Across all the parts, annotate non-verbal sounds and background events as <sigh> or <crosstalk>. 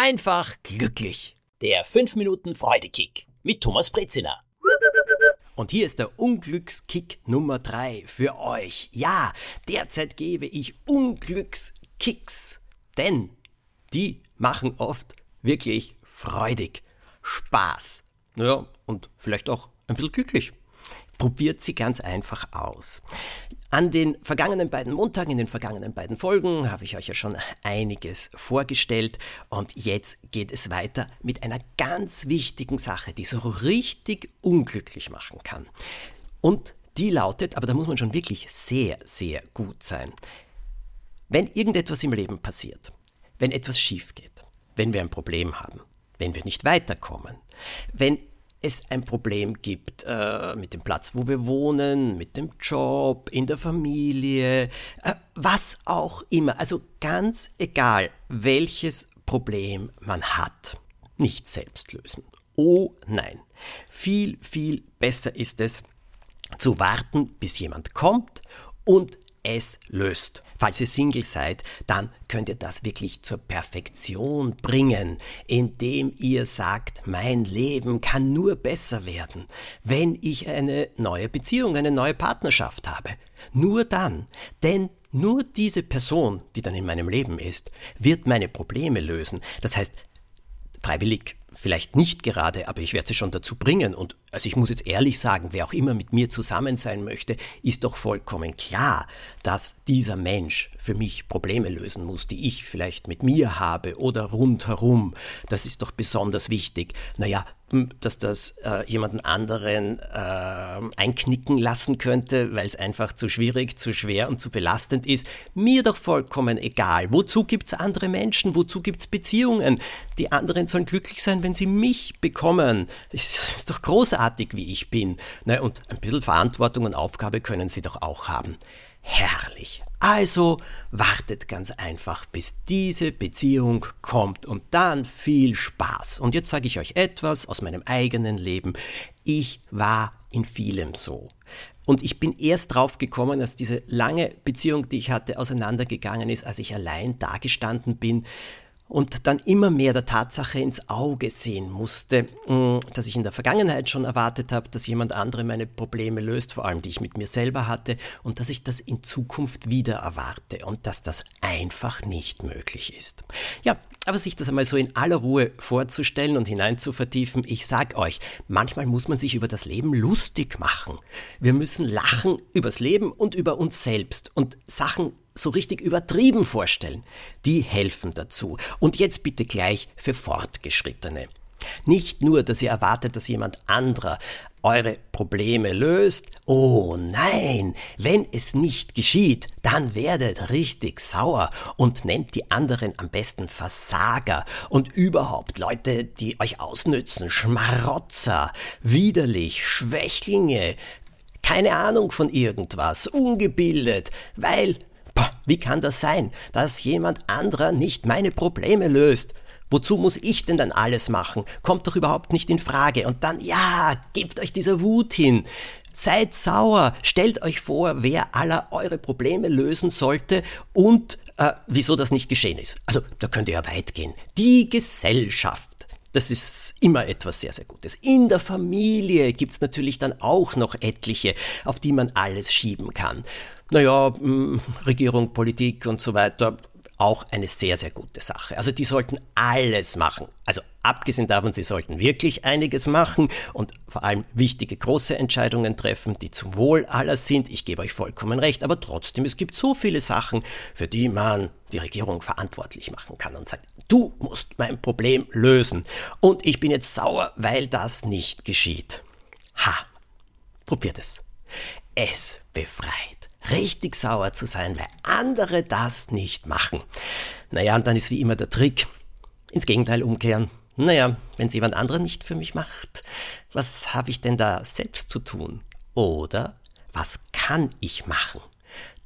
einfach glücklich. Der 5 Minuten Freudekick mit Thomas Brezina. Und hier ist der Unglückskick Nummer 3 für euch. Ja, derzeit gebe ich Unglückskicks, denn die machen oft wirklich freudig, Spaß. Ja, und vielleicht auch ein bisschen glücklich. Probiert sie ganz einfach aus. An den vergangenen beiden Montagen, in den vergangenen beiden Folgen habe ich euch ja schon einiges vorgestellt und jetzt geht es weiter mit einer ganz wichtigen Sache, die so richtig unglücklich machen kann. Und die lautet, aber da muss man schon wirklich sehr, sehr gut sein. Wenn irgendetwas im Leben passiert, wenn etwas schief geht, wenn wir ein Problem haben, wenn wir nicht weiterkommen, wenn es ein Problem gibt äh, mit dem Platz, wo wir wohnen, mit dem Job, in der Familie, äh, was auch immer. Also ganz egal, welches Problem man hat. Nicht selbst lösen. Oh nein. Viel, viel besser ist es, zu warten, bis jemand kommt und es löst. Falls ihr Single seid, dann könnt ihr das wirklich zur Perfektion bringen, indem ihr sagt, mein Leben kann nur besser werden, wenn ich eine neue Beziehung, eine neue Partnerschaft habe. Nur dann. Denn nur diese Person, die dann in meinem Leben ist, wird meine Probleme lösen. Das heißt, freiwillig vielleicht nicht gerade, aber ich werde sie schon dazu bringen. Und also ich muss jetzt ehrlich sagen, wer auch immer mit mir zusammen sein möchte, ist doch vollkommen klar, dass dieser Mensch für mich Probleme lösen muss, die ich vielleicht mit mir habe oder rundherum. Das ist doch besonders wichtig. Naja, dass das äh, jemanden anderen äh, einknicken lassen könnte, weil es einfach zu schwierig, zu schwer und zu belastend ist, mir doch vollkommen egal. Wozu gibt es andere Menschen? Wozu gibt es Beziehungen? Die anderen sollen glücklich sein, wenn sie mich bekommen. Es ist doch großartig, wie ich bin. Na, und ein bisschen Verantwortung und Aufgabe können sie doch auch haben. Herrlich. Also wartet ganz einfach, bis diese Beziehung kommt und dann viel Spaß. Und jetzt sage ich euch etwas aus meinem eigenen Leben. Ich war in vielem so. Und ich bin erst drauf gekommen, dass diese lange Beziehung, die ich hatte, auseinandergegangen ist, als ich allein dagestanden bin und dann immer mehr der Tatsache ins Auge sehen musste, mm, dass ich in der Vergangenheit schon erwartet habe, dass jemand andere meine Probleme löst, vor allem die ich mit mir selber hatte, und dass ich das in Zukunft wieder erwarte und dass das einfach nicht möglich ist. Ja, aber sich das einmal so in aller Ruhe vorzustellen und hinein zu vertiefen, ich sag euch, manchmal muss man sich über das Leben lustig machen. Wir müssen lachen übers Leben und über uns selbst und Sachen so richtig übertrieben vorstellen. Die helfen dazu. Und jetzt bitte gleich für Fortgeschrittene. Nicht nur, dass ihr erwartet, dass jemand anderer eure Probleme löst. Oh nein, wenn es nicht geschieht, dann werdet richtig sauer und nennt die anderen am besten Versager und überhaupt Leute, die euch ausnützen, Schmarotzer, widerlich, Schwächlinge, keine Ahnung von irgendwas, ungebildet, weil, wie kann das sein, dass jemand anderer nicht meine Probleme löst? Wozu muss ich denn dann alles machen? Kommt doch überhaupt nicht in Frage. Und dann, ja, gebt euch dieser Wut hin. Seid sauer. Stellt euch vor, wer aller eure Probleme lösen sollte und äh, wieso das nicht geschehen ist. Also, da könnt ihr ja weit gehen. Die Gesellschaft. Das ist immer etwas sehr, sehr Gutes. In der Familie gibt es natürlich dann auch noch etliche, auf die man alles schieben kann. Naja, hm, Regierung, Politik und so weiter, auch eine sehr, sehr gute Sache. Also die sollten alles machen. Also abgesehen davon, sie sollten wirklich einiges machen und vor allem wichtige große Entscheidungen treffen, die zum Wohl aller sind. Ich gebe euch vollkommen recht, aber trotzdem, es gibt so viele Sachen, für die man die Regierung verantwortlich machen kann und sagt, du musst mein Problem lösen. Und ich bin jetzt sauer, weil das nicht geschieht. Ha, probiert es. Es befreit richtig sauer zu sein, weil andere das nicht machen. Naja, und dann ist wie immer der Trick, ins Gegenteil umkehren. Naja, wenn es jemand anderer nicht für mich macht, was habe ich denn da selbst zu tun? Oder was kann ich machen?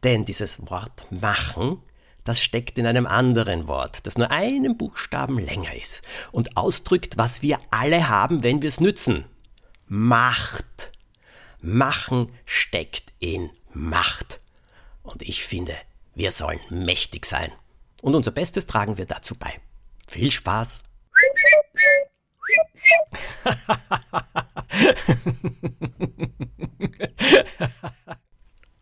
Denn dieses Wort machen, das steckt in einem anderen Wort, das nur einen Buchstaben länger ist und ausdrückt, was wir alle haben, wenn wir es nützen. Macht. Machen steckt in Macht. Und ich finde, wir sollen mächtig sein. Und unser Bestes tragen wir dazu bei. Viel Spaß! <laughs>